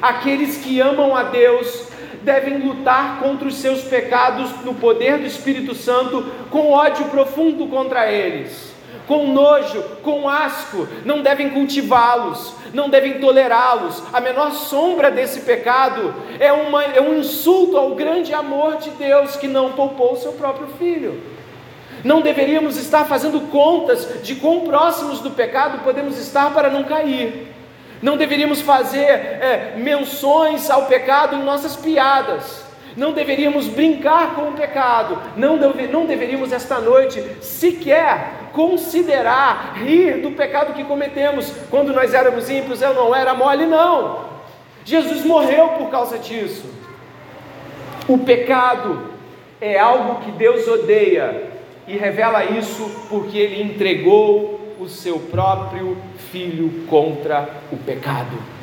Aqueles que amam a Deus devem lutar contra os seus pecados no poder do Espírito Santo com ódio profundo contra eles com nojo, com asco, não devem cultivá-los, não devem tolerá-los. A menor sombra desse pecado é, uma, é um insulto ao grande amor de Deus que não poupou o seu próprio filho. Não deveríamos estar fazendo contas de quão próximos do pecado podemos estar para não cair. Não deveríamos fazer é, menções ao pecado em nossas piadas. Não deveríamos brincar com o pecado. Não, deve, não deveríamos esta noite sequer considerar, rir do pecado que cometemos. Quando nós éramos ímpios, eu não era mole, não. Jesus morreu por causa disso. O pecado é algo que Deus odeia e revela isso porque ele entregou o seu próprio filho contra o pecado.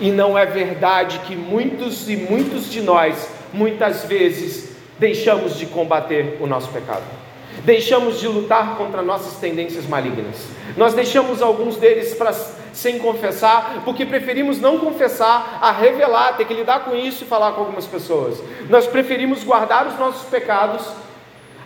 E não é verdade que muitos e muitos de nós muitas vezes deixamos de combater o nosso pecado. Deixamos de lutar contra nossas tendências malignas. Nós deixamos alguns deles para sem confessar, porque preferimos não confessar, a revelar, ter que lidar com isso e falar com algumas pessoas. Nós preferimos guardar os nossos pecados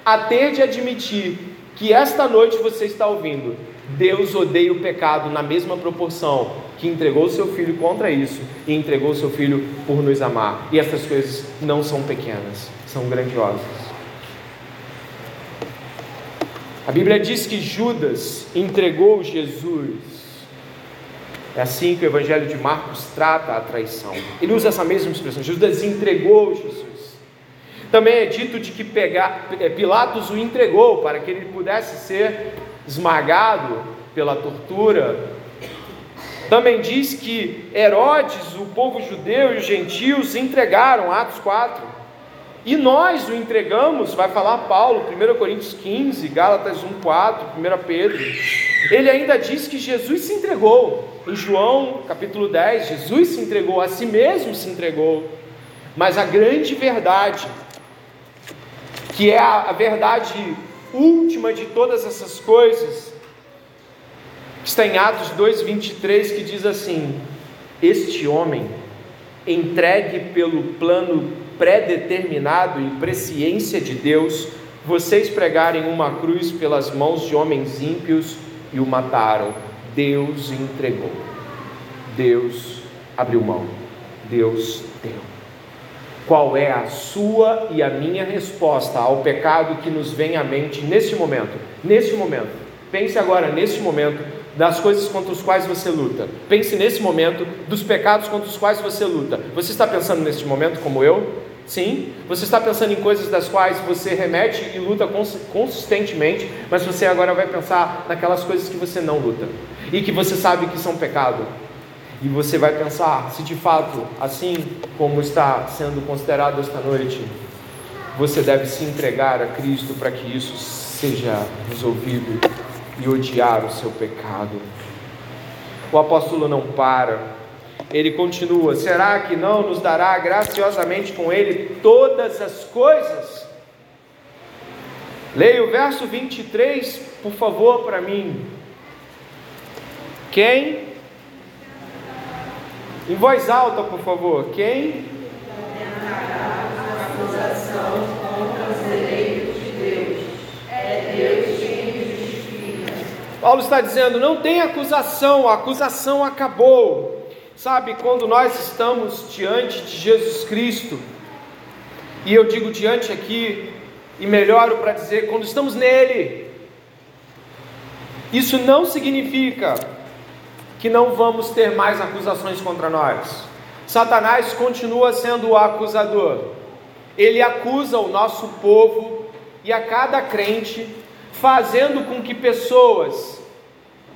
a ter de admitir que esta noite você está ouvindo. Deus odeia o pecado na mesma proporção que entregou o seu filho contra isso e entregou o seu filho por nos amar. E essas coisas não são pequenas, são grandiosas. A Bíblia diz que Judas entregou Jesus. É assim que o Evangelho de Marcos trata a traição. Ele usa essa mesma expressão: Judas entregou Jesus. Também é dito de que Pilatos o entregou para que ele pudesse ser esmagado pela tortura também diz que Herodes, o povo judeu e os gentios entregaram, Atos 4. E nós o entregamos, vai falar Paulo, 1 Coríntios 15, Gálatas 1, 4, 1 Pedro. Ele ainda diz que Jesus se entregou. Em João capítulo 10, Jesus se entregou, a si mesmo se entregou. Mas a grande verdade, que é a verdade última de todas essas coisas, Está em Atos 2:23 que diz assim: Este homem, entregue pelo plano predeterminado e presciência de Deus, vocês pregarem uma cruz pelas mãos de homens ímpios e o mataram. Deus entregou. Deus abriu mão. Deus deu. Qual é a sua e a minha resposta ao pecado que nos vem à mente neste momento? Neste momento. Pense agora, neste momento, das coisas contra os quais você luta. Pense nesse momento dos pecados contra os quais você luta. Você está pensando neste momento como eu? Sim. Você está pensando em coisas das quais você remete e luta consistentemente, mas você agora vai pensar naquelas coisas que você não luta e que você sabe que são pecado. E você vai pensar se de fato, assim como está sendo considerado esta noite, você deve se entregar a Cristo para que isso seja resolvido e odiar o seu pecado. O apóstolo não para, ele continua: será que não nos dará graciosamente com ele todas as coisas? Leia o verso 23, por favor, para mim. Quem? Em voz alta, por favor. Quem? Paulo está dizendo: não tem acusação, a acusação acabou. Sabe, quando nós estamos diante de Jesus Cristo, e eu digo diante aqui, e melhoro para dizer, quando estamos nele, isso não significa que não vamos ter mais acusações contra nós. Satanás continua sendo o acusador ele acusa o nosso povo e a cada crente, fazendo com que pessoas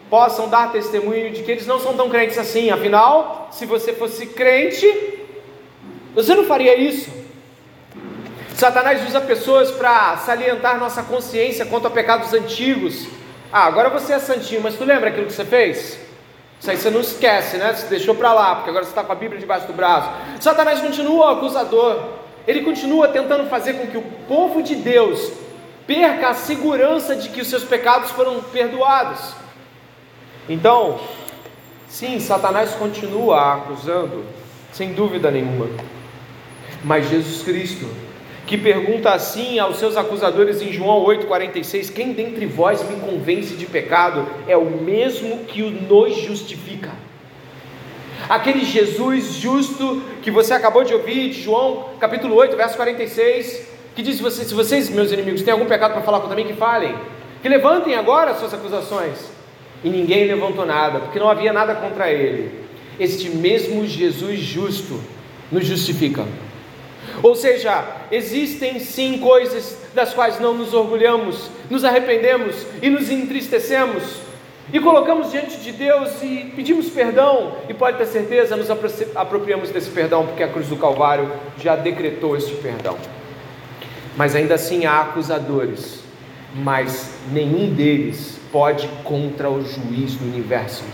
possam dar testemunho de que eles não são tão crentes assim. Afinal, se você fosse crente, você não faria isso. Satanás usa pessoas para salientar nossa consciência quanto a pecados antigos. Ah, agora você é santinho, mas tu lembra aquilo que você fez? Isso aí você não esquece, né? Você deixou para lá, porque agora você está com a Bíblia debaixo do braço. Satanás continua o acusador. Ele continua tentando fazer com que o povo de Deus perca a segurança de que os seus pecados foram perdoados. Então, sim, Satanás continua acusando, sem dúvida nenhuma. Mas Jesus Cristo, que pergunta assim aos seus acusadores em João 8,46: Quem dentre vós me convence de pecado é o mesmo que nos justifica. Aquele Jesus justo que você acabou de ouvir, de João capítulo 8, verso 46, que diz: Se vocês, meus inimigos, têm algum pecado para falar contra mim, que falem, que levantem agora as suas acusações. E ninguém levantou nada, porque não havia nada contra ele. Este mesmo Jesus justo nos justifica. Ou seja, existem sim coisas das quais não nos orgulhamos, nos arrependemos e nos entristecemos, e colocamos diante de Deus e pedimos perdão, e pode ter certeza, nos apropriamos desse perdão, porque a cruz do Calvário já decretou este perdão. Mas ainda assim há acusadores, mas nenhum deles pode contra o juiz do universo.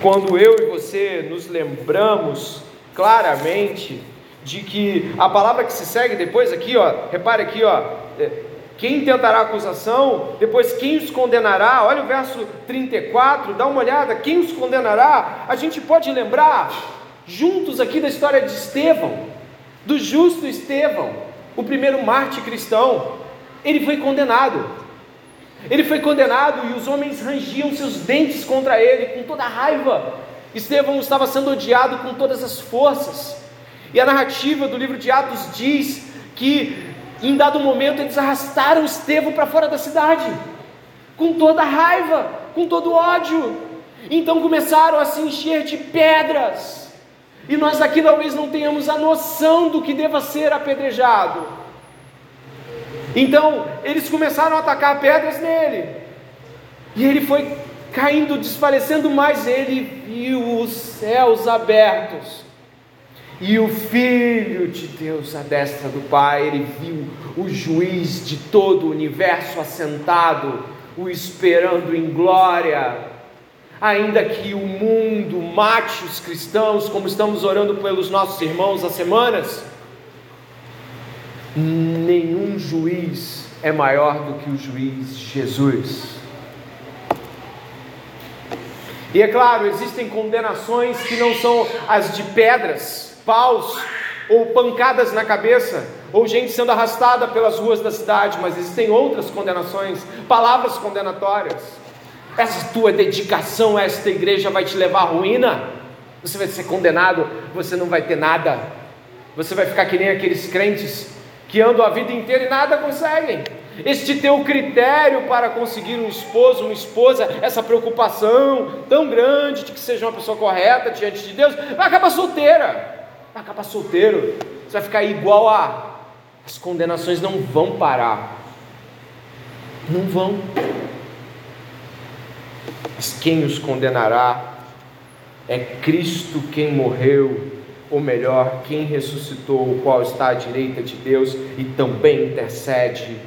Quando eu e você nos lembramos claramente de que a palavra que se segue depois aqui, ó, repare aqui, ó, é, quem tentará acusação? Depois, quem os condenará? Olha o verso 34, dá uma olhada. Quem os condenará? A gente pode lembrar, juntos aqui, da história de Estevão, do justo Estevão, o primeiro mártir cristão. Ele foi condenado. Ele foi condenado e os homens rangiam seus dentes contra ele com toda raiva. Estevão estava sendo odiado com todas as forças. E a narrativa do livro de Atos diz que em dado momento eles arrastaram Estevão para fora da cidade, com toda raiva, com todo ódio. Então começaram a se encher de pedras. E nós aqui talvez não tenhamos a noção do que deva ser apedrejado. Então eles começaram a atacar pedras nele. E ele foi caindo, desfalecendo mais. Ele viu os céus abertos e o Filho de Deus à destra do Pai, ele viu o juiz de todo o universo assentado, o esperando em glória. Ainda que o mundo mate os cristãos, como estamos orando pelos nossos irmãos há semanas, nenhum juiz é maior do que o juiz Jesus. E é claro, existem condenações que não são as de pedras, paus ou pancadas na cabeça, ou gente sendo arrastada pelas ruas da cidade, mas existem outras condenações, palavras condenatórias. Essa tua dedicação a esta igreja vai te levar à ruína. Você vai ser condenado, você não vai ter nada. Você vai ficar que nem aqueles crentes que andam a vida inteira e nada conseguem. Este teu critério para conseguir um esposo, uma esposa, essa preocupação tão grande de que seja uma pessoa correta diante de Deus, vai acabar solteira vai acabar solteiro, você vai ficar igual a. As condenações não vão parar. Não vão. Mas quem os condenará? É Cristo quem morreu, ou melhor, quem ressuscitou, o qual está à direita de Deus e também intercede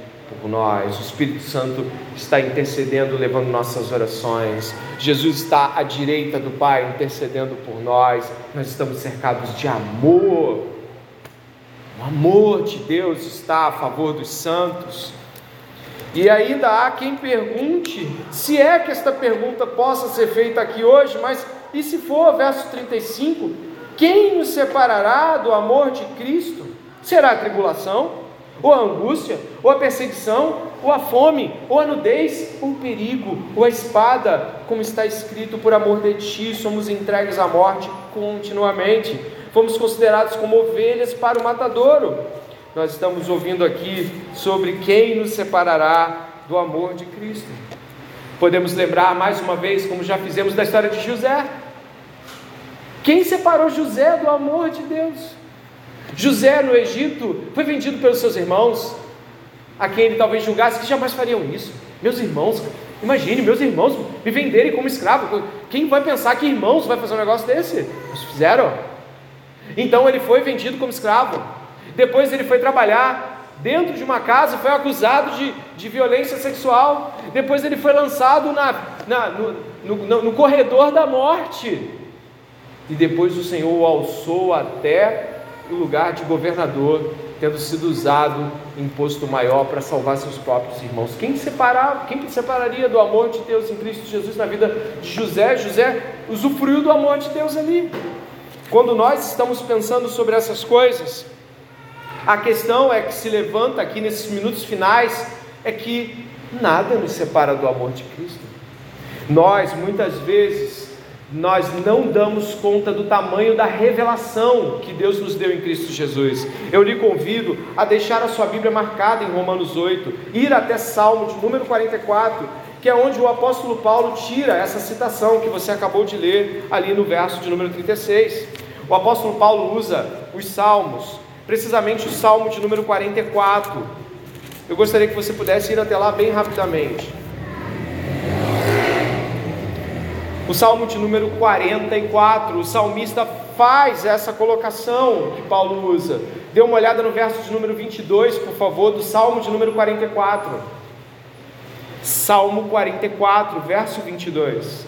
por nós. O Espírito Santo está intercedendo, levando nossas orações. Jesus está à direita do Pai, intercedendo por nós. Nós estamos cercados de amor. O amor de Deus está a favor dos santos. E ainda há quem pergunte, se é que esta pergunta possa ser feita aqui hoje, mas e se for, verso 35, quem nos separará do amor de Cristo? Será a tribulação? Ou a angústia, ou a perseguição, ou a fome, ou a nudez, ou o perigo, ou a espada, como está escrito, por amor de ti somos entregues à morte continuamente, fomos considerados como ovelhas para o matadouro. Nós estamos ouvindo aqui sobre quem nos separará do amor de Cristo. Podemos lembrar mais uma vez, como já fizemos, da história de José. Quem separou José do amor de Deus? José no Egito foi vendido pelos seus irmãos, a quem ele talvez julgasse que jamais fariam isso. Meus irmãos, imagine, meus irmãos me venderem como escravo. Quem vai pensar que irmãos vai fazer um negócio desse? Eles fizeram. Então ele foi vendido como escravo. Depois ele foi trabalhar dentro de uma casa, foi acusado de, de violência sexual. Depois ele foi lançado na, na no, no, no corredor da morte. E depois o Senhor o alçou até o lugar de governador, tendo sido usado em posto maior para salvar seus próprios irmãos. Quem separar, quem separaria do amor de Deus em Cristo Jesus na vida de José? José usufruiu do amor de Deus ali. Quando nós estamos pensando sobre essas coisas, a questão é que se levanta aqui nesses minutos finais é que nada nos separa do amor de Cristo. Nós muitas vezes nós não damos conta do tamanho da revelação que Deus nos deu em Cristo Jesus. Eu lhe convido a deixar a sua Bíblia marcada em Romanos 8, ir até Salmo de número 44, que é onde o apóstolo Paulo tira essa citação que você acabou de ler ali no verso de número 36. O apóstolo Paulo usa os salmos, precisamente o salmo de número 44. Eu gostaria que você pudesse ir até lá bem rapidamente. O Salmo de número 44, o salmista faz essa colocação que Paulo usa. Dê uma olhada no verso de número 22, por favor, do Salmo de número 44. Salmo 44, verso 22.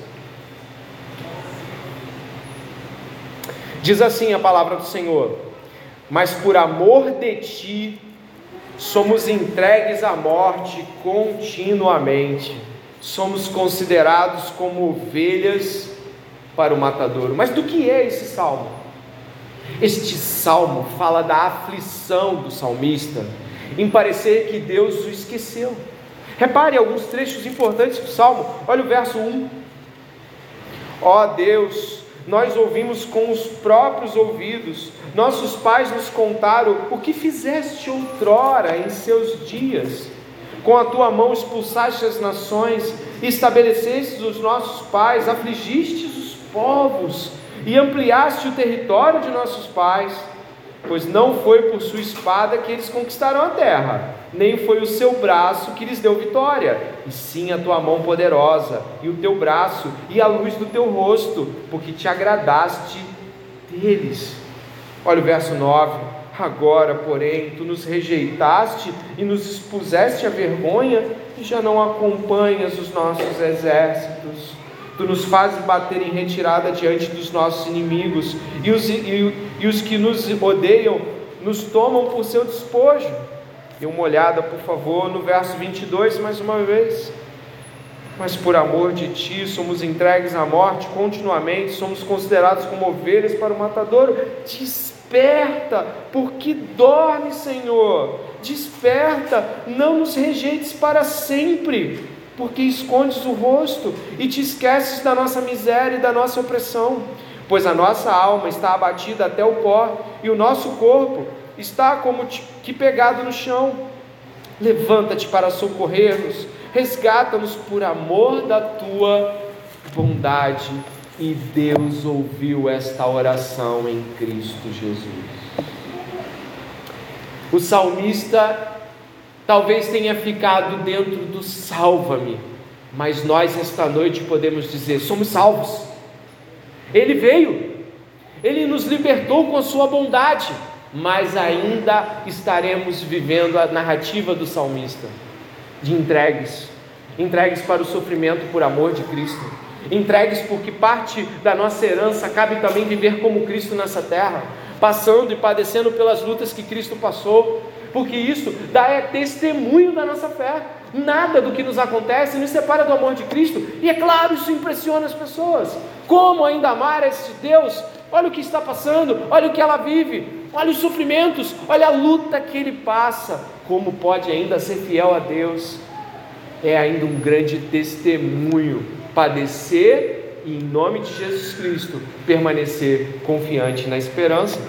Diz assim a palavra do Senhor: Mas por amor de ti somos entregues à morte continuamente somos considerados como ovelhas para o matadouro. Mas do que é esse salmo? Este salmo fala da aflição do salmista em parecer que Deus o esqueceu. Repare alguns trechos importantes do salmo. Olha o verso 1. Ó oh Deus, nós ouvimos com os próprios ouvidos, nossos pais nos contaram o que fizeste outrora em seus dias com a tua mão expulsaste as nações, estabelecestes os nossos pais, afligistes os povos e ampliaste o território de nossos pais, pois não foi por sua espada que eles conquistaram a terra, nem foi o seu braço que lhes deu vitória, e sim a tua mão poderosa, e o teu braço, e a luz do teu rosto, porque te agradaste deles. Olha o verso 9 Agora, porém, tu nos rejeitaste e nos expuseste à vergonha e já não acompanhas os nossos exércitos. Tu nos fazes bater em retirada diante dos nossos inimigos e os, e, e os que nos odeiam nos tomam por seu despojo. Dê uma olhada, por favor, no verso 22 mais uma vez. Mas por amor de ti somos entregues à morte continuamente, somos considerados como ovelhas para o matadouro. Diz Desperta, porque dorme, Senhor. Desperta, não nos rejeites para sempre, porque escondes o rosto e te esqueces da nossa miséria e da nossa opressão. Pois a nossa alma está abatida até o pó e o nosso corpo está como que pegado no chão. Levanta-te para socorrer-nos, resgata-nos por amor da tua bondade e Deus ouviu esta oração em Cristo Jesus. O salmista talvez tenha ficado dentro do salva-me, mas nós esta noite podemos dizer: somos salvos. Ele veio, ele nos libertou com a sua bondade, mas ainda estaremos vivendo a narrativa do salmista de entregues, entregues para o sofrimento por amor de Cristo, entregues porque parte da nossa herança cabe também viver como Cristo nessa terra, passando e padecendo pelas lutas que Cristo passou, porque isso dá é testemunho da nossa fé. Nada do que nos acontece nos separa do amor de Cristo, e é claro, isso impressiona as pessoas. Como ainda amar esse Deus? Olha o que está passando, olha o que ela vive, olha os sofrimentos, olha a luta que ele passa. Como pode ainda ser fiel a Deus? É ainda um grande testemunho padecer e, em nome de Jesus Cristo, permanecer confiante na esperança.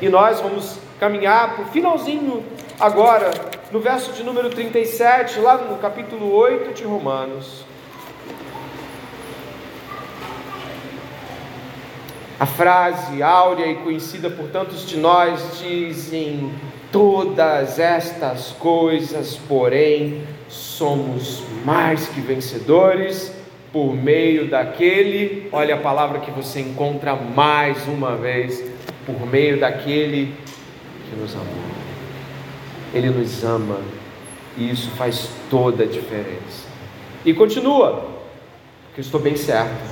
E nós vamos caminhar para o finalzinho agora, no verso de número 37, lá no capítulo 8 de Romanos. A frase áurea e conhecida por tantos de nós dizem: Todas estas coisas, porém, somos mais que vencedores por meio daquele, olha a palavra que você encontra mais uma vez, por meio daquele que nos amou. Ele nos ama e isso faz toda a diferença. E continua, porque eu estou bem certo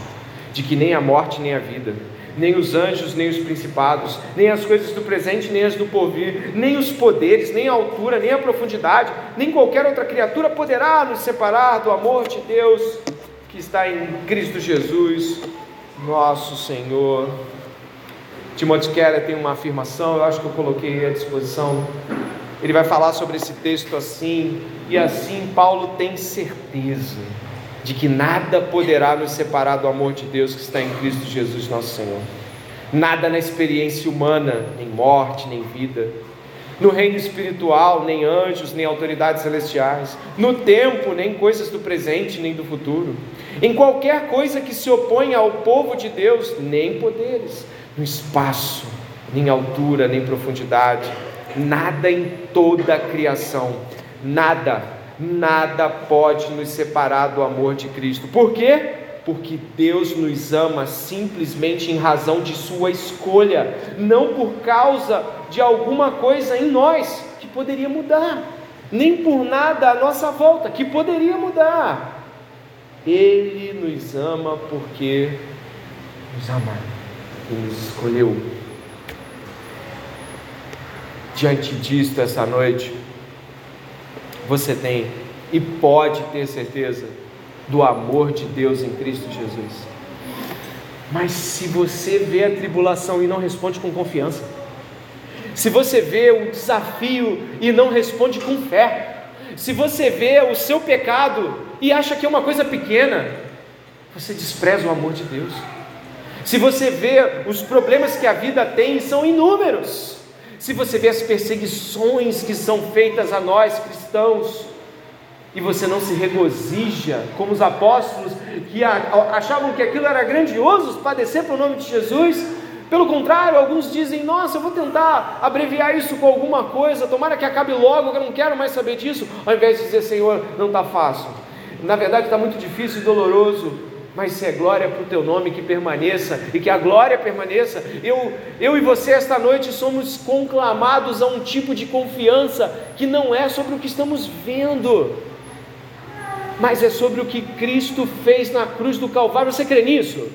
de que nem a morte nem a vida, nem os anjos, nem os principados, nem as coisas do presente, nem as do porvir, nem os poderes, nem a altura, nem a profundidade, nem qualquer outra criatura poderá nos separar do amor de Deus que está em Cristo Jesus, nosso Senhor. Timothy Keller tem uma afirmação, eu acho que eu coloquei à disposição. Ele vai falar sobre esse texto assim, e assim Paulo tem certeza de que nada poderá nos separar do amor de Deus que está em Cristo Jesus, nosso Senhor. Nada na experiência humana, nem morte, nem vida. No reino espiritual, nem anjos, nem autoridades celestiais. No tempo, nem coisas do presente, nem do futuro. Em qualquer coisa que se oponha ao povo de Deus, nem poderes. No espaço, nem altura, nem profundidade. Nada em toda a criação. Nada nada pode nos separar do amor de Cristo. Por quê? Porque Deus nos ama simplesmente em razão de Sua escolha, não por causa de alguma coisa em nós que poderia mudar, nem por nada à nossa volta que poderia mudar. Ele nos ama porque nos ama e nos escolheu. Diante disto, essa noite, você tem e pode ter certeza do amor de Deus em Cristo Jesus. Mas se você vê a tribulação e não responde com confiança, se você vê o desafio e não responde com fé, se você vê o seu pecado e acha que é uma coisa pequena, você despreza o amor de Deus. Se você vê os problemas que a vida tem, são inúmeros se você vê as perseguições que são feitas a nós cristãos, e você não se regozija, como os apóstolos que achavam que aquilo era grandioso, padecer para o nome de Jesus, pelo contrário, alguns dizem: Nossa, eu vou tentar abreviar isso com alguma coisa, tomara que acabe logo, eu não quero mais saber disso, ao invés de dizer: Senhor, não está fácil. Na verdade, está muito difícil e doloroso, mas se é glória para o teu nome que permaneça e que a glória permaneça. Eu, eu e você esta noite somos conclamados a um tipo de confiança que não é sobre o que estamos vendo, mas é sobre o que Cristo fez na cruz do Calvário. Você crê nisso?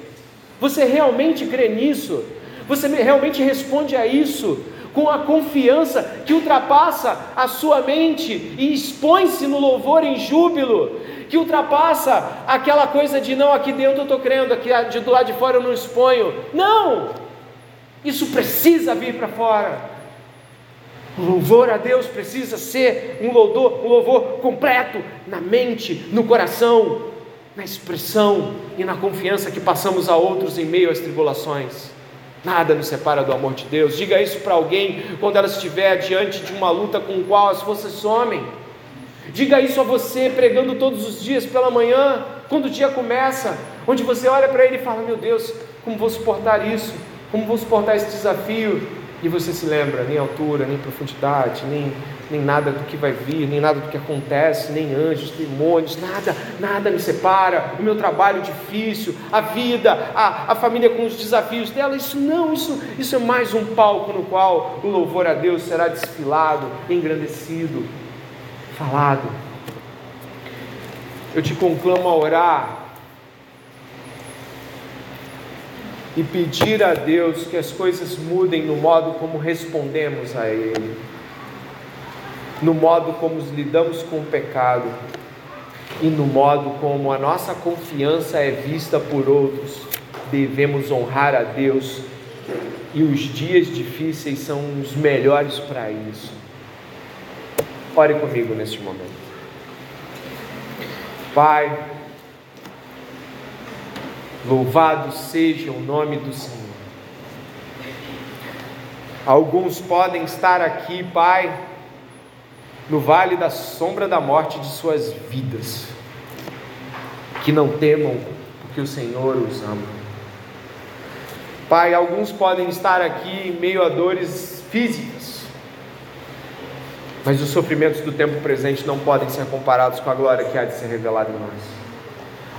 Você realmente crê nisso? Você realmente responde a isso? Com a confiança que ultrapassa a sua mente e expõe-se no louvor em júbilo, que ultrapassa aquela coisa de não, aqui dentro eu estou crendo, aqui do lado de fora eu não exponho. Não! Isso precisa vir para fora. O louvor a Deus precisa ser um louvor, um louvor completo na mente, no coração, na expressão e na confiança que passamos a outros em meio às tribulações. Nada nos separa do amor de Deus. Diga isso para alguém quando ela estiver diante de uma luta com a qual as forças somem. Diga isso a você pregando todos os dias pela manhã, quando o dia começa, onde você olha para ele e fala: Meu Deus, como vou suportar isso? Como vou suportar esse desafio? E você se lembra, nem altura, nem profundidade, nem nem nada do que vai vir, nem nada do que acontece, nem anjos, demônios, nada, nada me separa. O meu trabalho difícil, a vida, a, a família com os desafios dela, isso não, isso, isso é mais um palco no qual o louvor a Deus será desfilado, engrandecido, falado. Eu te conclamo a orar e pedir a Deus que as coisas mudem no modo como respondemos a Ele, no modo como lidamos com o pecado e no modo como a nossa confiança é vista por outros. Devemos honrar a Deus e os dias difíceis são os melhores para isso. Ore comigo neste momento. Pai, Louvado seja o nome do Senhor. Alguns podem estar aqui, Pai, no vale da sombra da morte de suas vidas, que não temam, porque o Senhor os ama. Pai, alguns podem estar aqui em meio a dores físicas, mas os sofrimentos do tempo presente não podem ser comparados com a glória que há de ser revelada em nós.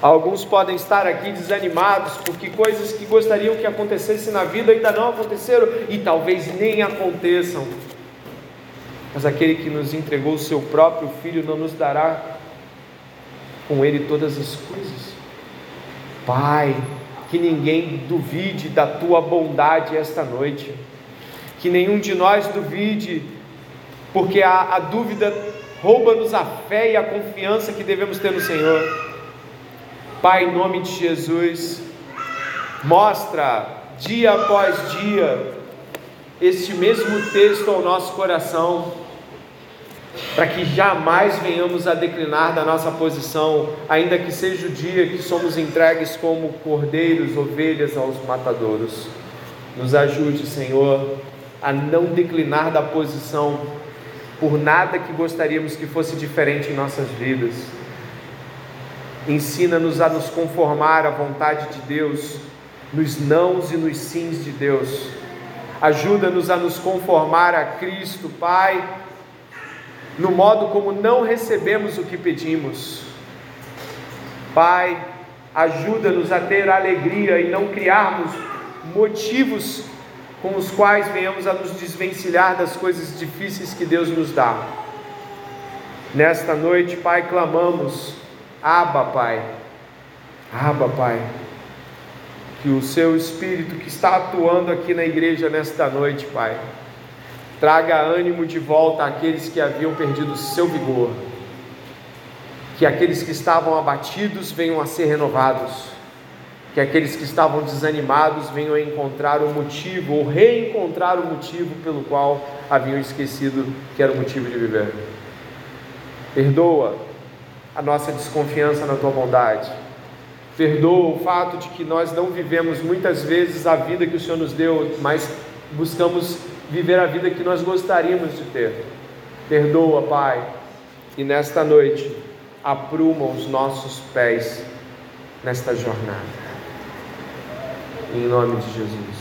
Alguns podem estar aqui desanimados porque coisas que gostariam que acontecessem na vida ainda não aconteceram e talvez nem aconteçam. Mas aquele que nos entregou o seu próprio filho não nos dará com ele todas as coisas. Pai, que ninguém duvide da tua bondade esta noite, que nenhum de nós duvide, porque a, a dúvida rouba-nos a fé e a confiança que devemos ter no Senhor. Pai, em nome de Jesus, mostra dia após dia este mesmo texto ao nosso coração, para que jamais venhamos a declinar da nossa posição, ainda que seja o dia que somos entregues como cordeiros, ovelhas aos matadouros. Nos ajude, Senhor, a não declinar da posição por nada que gostaríamos que fosse diferente em nossas vidas Ensina-nos a nos conformar à vontade de Deus, nos nãos e nos sims de Deus. Ajuda-nos a nos conformar a Cristo, Pai, no modo como não recebemos o que pedimos. Pai, ajuda-nos a ter alegria e não criarmos motivos com os quais venhamos a nos desvencilhar das coisas difíceis que Deus nos dá. Nesta noite, Pai, clamamos Aba, Pai. Aba, Pai. Que o seu Espírito que está atuando aqui na igreja nesta noite, Pai, traga ânimo de volta àqueles que haviam perdido o seu vigor. Que aqueles que estavam abatidos venham a ser renovados. Que aqueles que estavam desanimados venham a encontrar o motivo ou reencontrar o motivo pelo qual haviam esquecido que era o motivo de viver. Perdoa a nossa desconfiança na tua bondade. Perdoa o fato de que nós não vivemos muitas vezes a vida que o Senhor nos deu, mas buscamos viver a vida que nós gostaríamos de ter. Perdoa, Pai, e nesta noite apruma os nossos pés nesta jornada. Em nome de Jesus.